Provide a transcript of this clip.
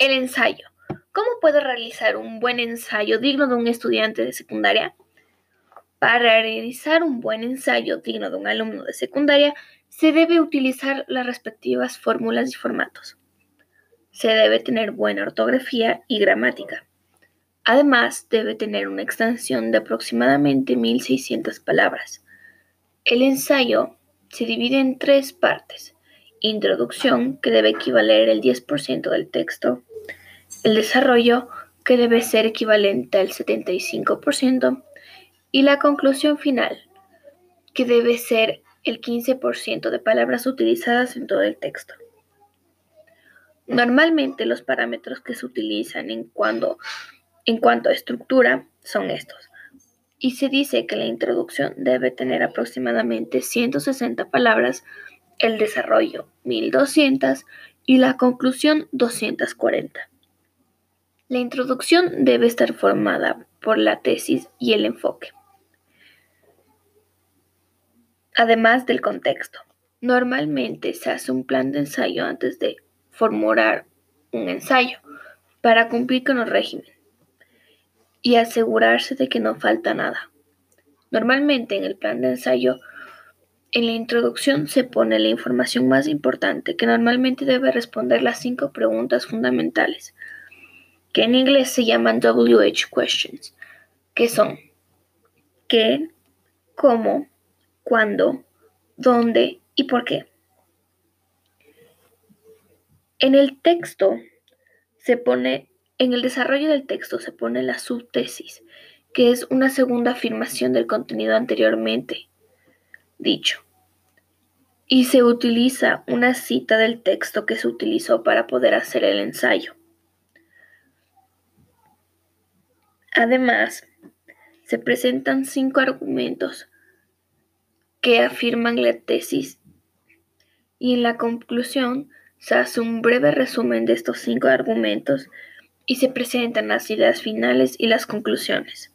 El ensayo. ¿Cómo puedo realizar un buen ensayo digno de un estudiante de secundaria? Para realizar un buen ensayo digno de un alumno de secundaria, se debe utilizar las respectivas fórmulas y formatos. Se debe tener buena ortografía y gramática. Además, debe tener una extensión de aproximadamente 1600 palabras. El ensayo se divide en tres partes. Introducción, que debe equivaler el 10% del texto. El desarrollo, que debe ser equivalente al 75%. Y la conclusión final, que debe ser el 15% de palabras utilizadas en todo el texto. Normalmente los parámetros que se utilizan en, en cuanto a estructura son estos. Y se dice que la introducción debe tener aproximadamente 160 palabras, el desarrollo 1200 y la conclusión 240. La introducción debe estar formada por la tesis y el enfoque, además del contexto. Normalmente se hace un plan de ensayo antes de formular un ensayo para cumplir con el régimen y asegurarse de que no falta nada. Normalmente en el plan de ensayo, en la introducción se pone la información más importante, que normalmente debe responder las cinco preguntas fundamentales, que en inglés se llaman WH questions, que son ¿qué? ¿cómo? ¿cuándo? ¿dónde? y por qué. En el texto se pone, en el desarrollo del texto se pone la subtesis, que es una segunda afirmación del contenido anteriormente dicho. Y se utiliza una cita del texto que se utilizó para poder hacer el ensayo. Además, se presentan cinco argumentos que afirman la tesis y en la conclusión se hace un breve resumen de estos cinco argumentos y se presentan las ideas finales y las conclusiones.